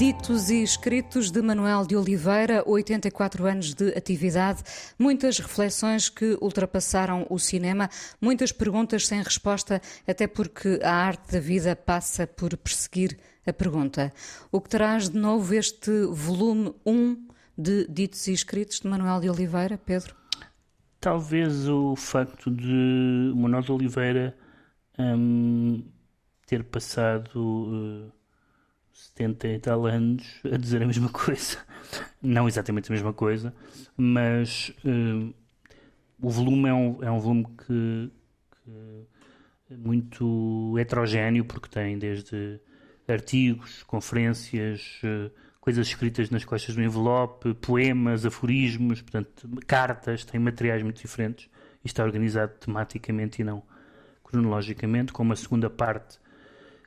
Ditos e escritos de Manuel de Oliveira, 84 anos de atividade, muitas reflexões que ultrapassaram o cinema, muitas perguntas sem resposta, até porque a arte da vida passa por perseguir a pergunta. O que traz de novo este volume 1 de Ditos e Escritos de Manuel de Oliveira, Pedro? Talvez o facto de Manuel de Oliveira hum, ter passado. Uh, 70 e tal anos a dizer a mesma coisa. Não exatamente a mesma coisa, mas uh, o volume é um, é um volume que, que é muito heterogéneo, porque tem desde artigos, conferências, uh, coisas escritas nas costas do envelope, poemas, aforismos, portanto, cartas, tem materiais muito diferentes. E está organizado tematicamente e não cronologicamente, com uma segunda parte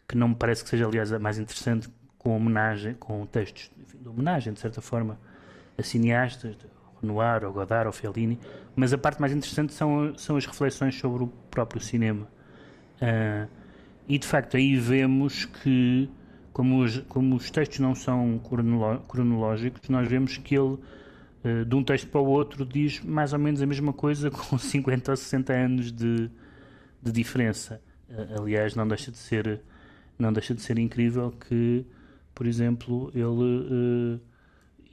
que não me parece que seja, aliás, a mais interessante, com homenagem, com textos enfim, de homenagem, de certa forma, a cineastas, Renoir, ou Godard, ou Fellini, mas a parte mais interessante são, são as reflexões sobre o próprio cinema. Uh, e de facto aí vemos que, como os, como os textos não são cronológicos, nós vemos que ele, uh, de um texto para o outro, diz mais ou menos a mesma coisa com 50 ou 60 anos de, de diferença. Uh, aliás, não deixa de ser, não deixa de ser incrível que por exemplo, ele, uh,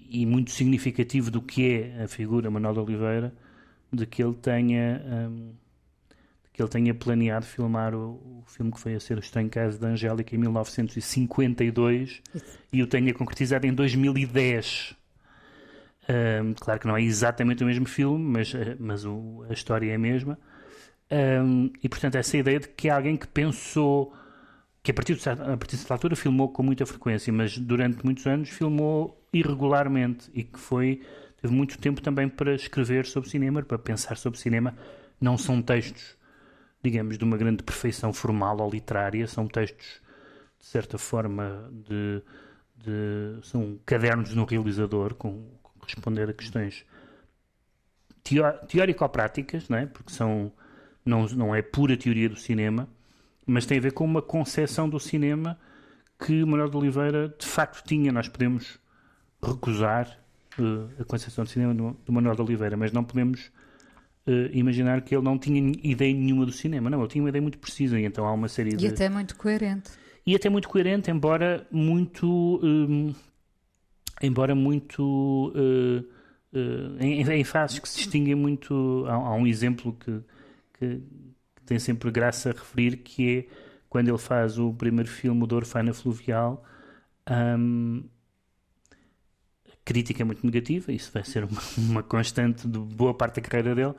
e muito significativo do que é a figura Manuel de Oliveira, de que ele tenha, um, ehm, que ele tenha planeado filmar o, o, filme que foi a ser O Estranho Caso da Angélica em 1952 e o tenha concretizado em 2010. Um, ehm, claro que não é exatamente o mesmo filme, mas, eh, mas o, a história é a mesma. Um, ehm, e portanto, essa ideia de que é alguém que pensou que a partir, de, a partir de certa altura filmou com muita frequência, mas durante muitos anos filmou irregularmente e que foi teve muito tempo também para escrever sobre cinema, para pensar sobre cinema. Não são textos, digamos, de uma grande perfeição formal ou literária, são textos de certa forma de, de são cadernos no realizador com, com responder a questões teórico-práticas, não é? Porque são não, não é pura teoria do cinema mas tem a ver com uma concepção do cinema que Manuel de Oliveira de facto tinha. Nós podemos recusar uh, a concepção do cinema do, do, Manuel de Oliveira, mas não podemos uh, imaginar que ele não tinha ideia nenhuma do cinema. Não, ele tinha uma ideia muito precisa e então há uma série e de... E até muito coerente. E até muito coerente, embora muito... Um, embora muito... Uh, em, em, fases que se distinguem muito... Há, há um exemplo que, que tem sempre graça referir, que é quando ele faz o primeiro filme do Orfana Fluvial, um, a crítica é muito negativa, isso vai ser uma, uma, constante de boa parte da carreira dele,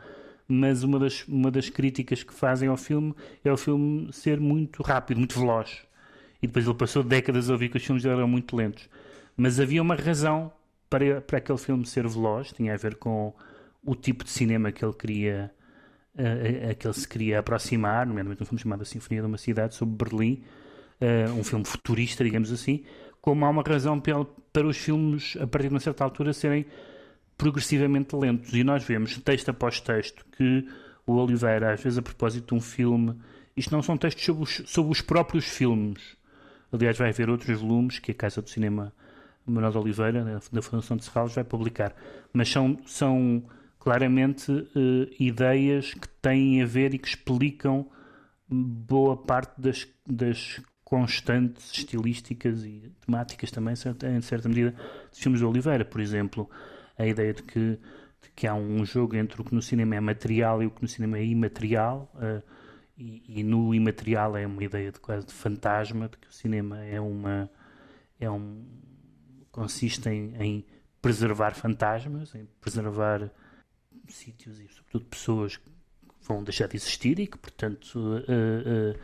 mas uma das, uma das críticas que fazem ao filme é o filme ser muito rápido, muito veloz. E depois ele passou décadas a ouvir que os filmes eram muito lentos. Mas havia uma razão para, para aquele filme ser veloz, tinha a ver com o tipo de cinema que ele queria a, a, que ele se queria aproximar, nomeadamente um filme chamado A Sinfonia de uma Cidade, sobre Berlim, uh, um filme futurista, digamos assim, como há uma razão para, para os filmes, a partir de uma certa altura, serem progressivamente lentos. E nós vemos, texto após texto, que o Oliveira, às vezes a propósito de um filme, isto não são textos sobre os, sobre os próprios filmes. Aliás, vai haver outros volumes que a Casa do Cinema Manuel de Oliveira, da Fundação de Serralves, vai publicar. Mas são, são claramente uh, ideias que têm a ver e que explicam boa parte das, das constantes estilísticas e temáticas também, em certa medida, dos filmes de Oliveira. Por exemplo, a ideia de que, de que há um jogo entre o que no cinema é material e o que no cinema é imaterial. Uh, e, e, no imaterial é uma ideia de quase de fantasma, de que o cinema é uma é um consiste em, em preservar fantasmas, em preservar sítios e, sobretudo, pessoas que vão deixar de existir e que, portanto, uh, uh,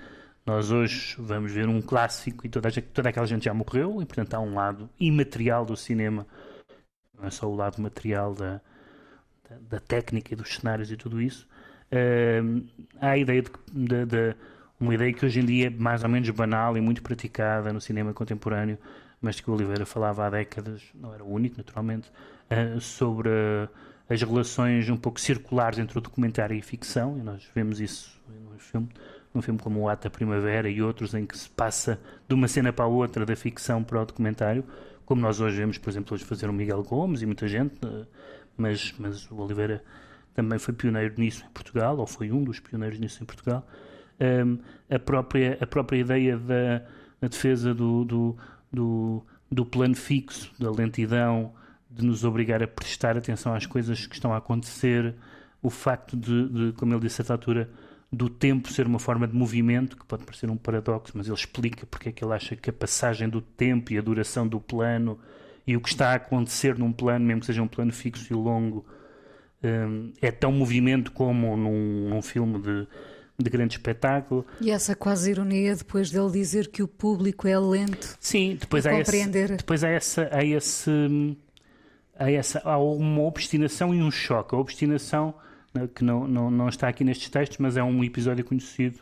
nós hoje vamos ver um clássico e toda, toda aquela gente já morreu e, portanto, há um lado imaterial do cinema, não é só o lado material da, da, da técnica e dos cenários e tudo isso. Uh, há a ideia de, de, de, uma ideia que hoje em dia é mais ou menos banal e muito praticada no cinema contemporâneo, mas que o Oliveira falava há décadas, não era o único, naturalmente, sobre as relações um pouco circulares entre o documentário e a ficção, e nós vemos isso num filme, num filme como O Ato da Primavera e outros em que se passa de uma cena para a outra da ficção para o documentário, como nós hoje vemos, por exemplo, hoje fazer o Miguel Gomes e muita gente, uh, mas, mas o Oliveira também foi pioneiro nisso em Portugal, ou foi um dos pioneiros nisso em Portugal. Um, a, própria, a própria ideia da defesa do, do, do, do, plano fixo, da lentidão, de nos obrigar a prestar atenção às coisas que estão a acontecer, o facto de, de como ele disse a certa altura, do tempo ser uma forma de movimento, que pode parecer um paradoxo, mas ele explica porque é que ele acha que a passagem do tempo e a duração do plano e o que está a acontecer num plano, mesmo que seja um plano fixo e longo, um, é tão movimento como num, num filme de, de grande espetáculo. E essa quase ironia depois dele dizer que o público é lento. Sim, depois há compreender. Esse, depois há essa, há esse, há essa, há uma obstinação e um choque. A obstinação né, que não, não, não está aqui nestes textos, mas é um episódio conhecido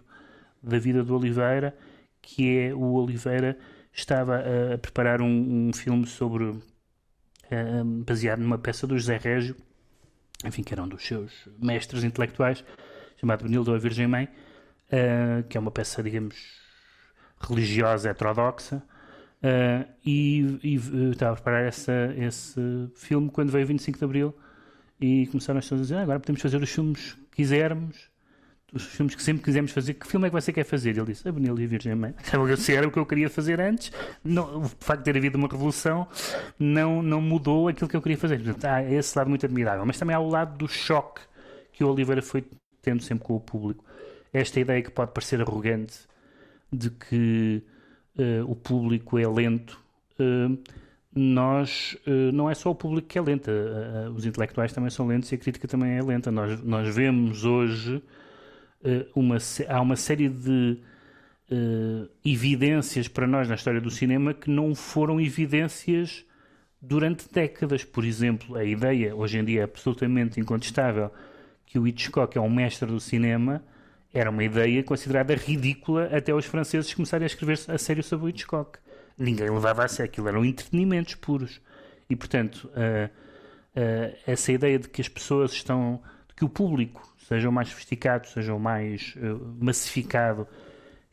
da vida do Oliveira, que é o Oliveira estava a, preparar um, um filme sobre uh, baseado numa peça do José Régio enfim, que era um dos seus mestres intelectuais, chamado Benildo a Virgem Mãe, uh, que é uma peça, digamos, religiosa heterodoxa, uh, e, e estava a preparar essa, esse filme quando veio 25 de Abril e começaram as pessoas a dizer, ah, agora podemos fazer os filmes que quisermos, os filmes que sempre quisemos fazer, que filme é que você quer fazer? Ele disse, a Benilde e a Virgem Mãe. Se era o que eu queria fazer antes, não, o facto de ter havido uma revolução não, não mudou aquilo que eu queria fazer. Portanto, há esse lado muito admirável. Mas também há o lado do choque que o Oliveira foi tendo sempre com o público. Esta ideia que pode parecer arrogante de que uh, o público é lento. Uh, nós, uh, não é só o público que é lento, os intelectuais também são lentos e a crítica também é lenta. Nós, nós vemos hoje eh, uma, há uma série de evidências para nós na história do cinema que não foram evidências durante décadas. Por exemplo, a ideia, hoje em dia é absolutamente incontestável, que o Hitchcock é um mestre do cinema, era uma ideia considerada ridícula até os franceses começarem a escrever a sério sobre o Hitchcock. Ninguém levava a sério, aquilo eram entretenimentos puros. E, portanto, uh, uh, essa ideia de que as pessoas estão, de que o público sejam mais sofisticados, sejam mais uh, massificado,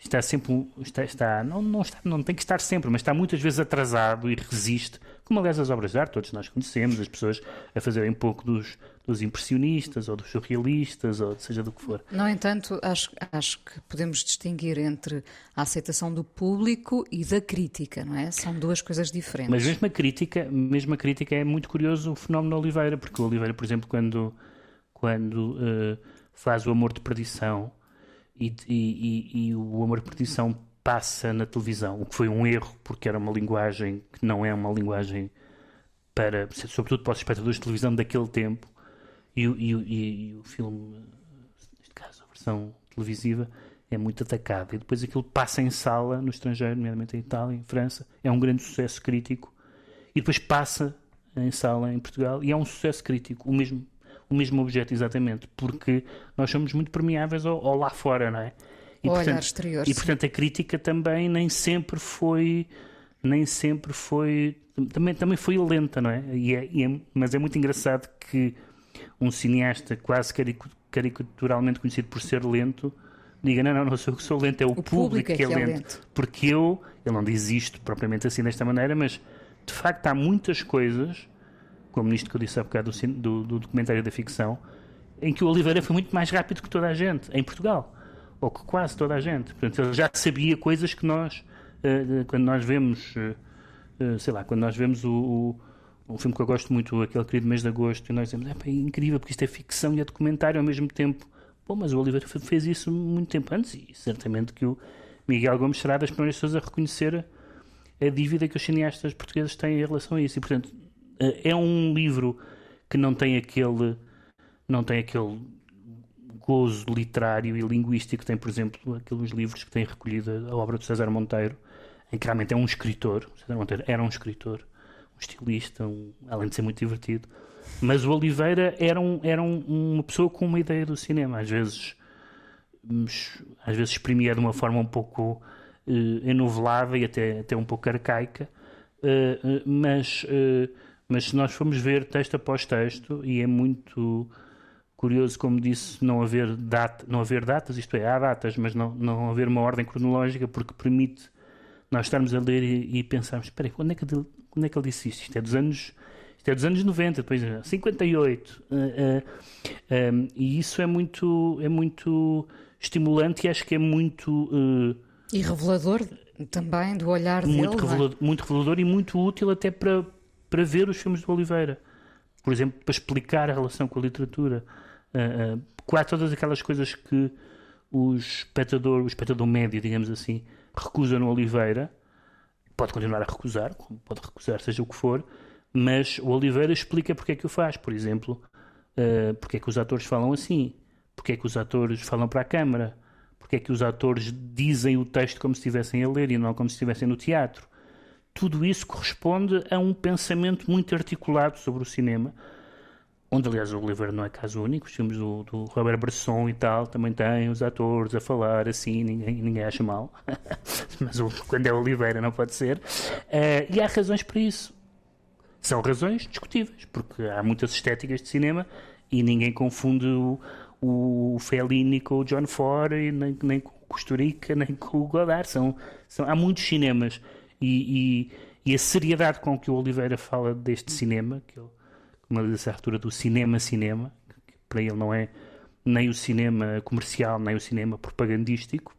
está sempre está, está, não, não está não tem que estar sempre, mas está muitas vezes atrasado e resiste, como aliás as obras de arte todos nós conhecemos, as pessoas a fazerem pouco dos, dos impressionistas ou dos surrealistas ou seja do que for. No entanto, acho, acho que podemos distinguir entre a aceitação do público e da crítica, não é? São duas coisas diferentes. Mas mesmo a crítica, mesmo a crítica é muito curioso o fenómeno Oliveira, porque o Oliveira, por exemplo, quando quando uh, faz o amor de perdição e, e, e, e, o amor de perdição passa na televisão, o que foi um erro, porque era uma linguagem que não é uma linguagem para, sobretudo para os espectadores de televisão daquele tempo, e, e o filme, neste caso a versão televisiva, é muito atacado. E depois aquilo passa em sala no estrangeiro, nomeadamente em Itália, em França, é um grande sucesso crítico, e depois passa em sala em Portugal. E é um sucesso crítico, o mesmo o mesmo objeto, exatamente, porque nós somos muito permeáveis ao, ao lá fora, não é? E, o portanto, exterior. E portanto a crítica também nem sempre foi, nem sempre foi, também, também foi lenta, não é? E é, e é mas é muito engraçado que um cineasta quase caricaturalmente conhecido por ser lento diga: Não, não, não sou eu que sou lento, é o, o público, público é que é, que é lento. lento. Porque eu, ele não diz isto propriamente assim desta maneira, mas de facto há muitas coisas como nisto que eu disse há bocado do, do, do documentário da ficção, em que o Oliveira foi muito mais rápido que toda a gente, em Portugal, ou que quase toda a gente. Portanto, ele já sabia coisas que nós, uh, quando nós vemos, uh, uh, sei lá, quando nós vemos o, o, filme que eu gosto muito, aquele querido mês de agosto, e nós dizemos, é, é incrível, porque isto é ficção e é documentário ao mesmo tempo. Bom, mas o Oliveira fez isso muito tempo antes, e certamente que o Miguel Gomes será das primeiras pessoas a reconhecer a dívida que os cineastas portugueses têm em relação a isso. E, portanto, eh, é um livro que não tem aquele não tem aquele gozo literário e linguístico que tem, por exemplo, aqueles livros que têm recolhido a obra de César Monteiro, em que realmente é um escritor. César Monteiro era um escritor, um estilista, um, além de ser muito divertido. Mas o Oliveira era, um, era um, uma pessoa com uma ideia do cinema, às vezes às vezes exprimia de uma forma um pouco uh, enovelada e até, até um pouco arcaica, uh, uh, mas mas se nós formos ver texto após texto, e é muito curioso, como disse, não haver, data, não haver datas, isto é, há datas, mas não, não haver uma ordem cronológica, porque permite nós estarmos a ler e, e pensarmos, espera aí, quando é, que ele, quando é que ele disse isto? Isto é dos anos, isto é dos anos 90, depois 58. Uh, uh, um, e isso é muito, é muito estimulante e acho que é muito... Uh, e revelador também do olhar muito dele. Revelador, é? Muito revelador e muito útil até para, para ver os filmes do Oliveira. Por exemplo, para explicar a relação com a literatura. Uh, uh, há todas aquelas coisas que o espectador, o espectador médio, digamos assim, recusa no Oliveira, pode continuar a recusar, pode recusar seja o que for, mas o Oliveira explica porque é que o faz, por exemplo, uh, porque é que os atores falam assim, porque é que os atores falam para a câmara, porque é que os atores dizem o texto como se estivessem a ler e não como se estivessem no teatro. Tudo isso corresponde a um pensamento muito articulado sobre o cinema, onde aliás o Oliveira não é caso único, os filmes do, do Robert Bresson e tal também têm os atores a falar assim, ninguém, ninguém acha mal, mas quando é Oliveira não pode ser. Uh, e há razões para isso. São razões discutíveis, porque há muitas estéticas de cinema e ninguém confunde o, o Fellini com o John Ford, nem, nem com o Costurica, nem com o Godard. São, são, há muitos cinemas e, e, e, a seriedade com que o Oliveira fala deste cinema, que ele uma desabertura do cinema-cinema, que para ele não é nem o cinema comercial, nem o cinema propagandístico,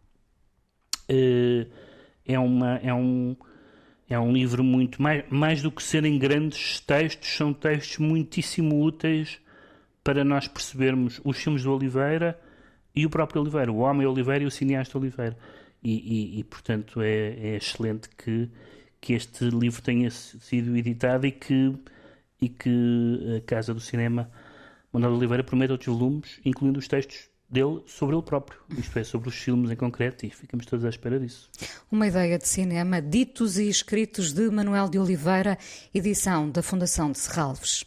eh, é, uma, é, um, é um livro muito mais, mais do que serem grandes textos, são textos muitíssimo úteis para nós percebermos os filmes do Oliveira e o próprio Oliveira, o homem Oliveira e o cineasta Oliveira. E, e, e portanto, é, é, excelente que, que este livro tenha sido editado e que e que a Casa do Cinema Manuel Oliveira promete outros volumes, incluindo os textos dele sobre ele próprio, isto é, sobre os filmes em concreto, e ficamos todos à espera disso. Uma ideia de cinema, ditos e escritos de Manuel de Oliveira, edição da Fundação de Serralves.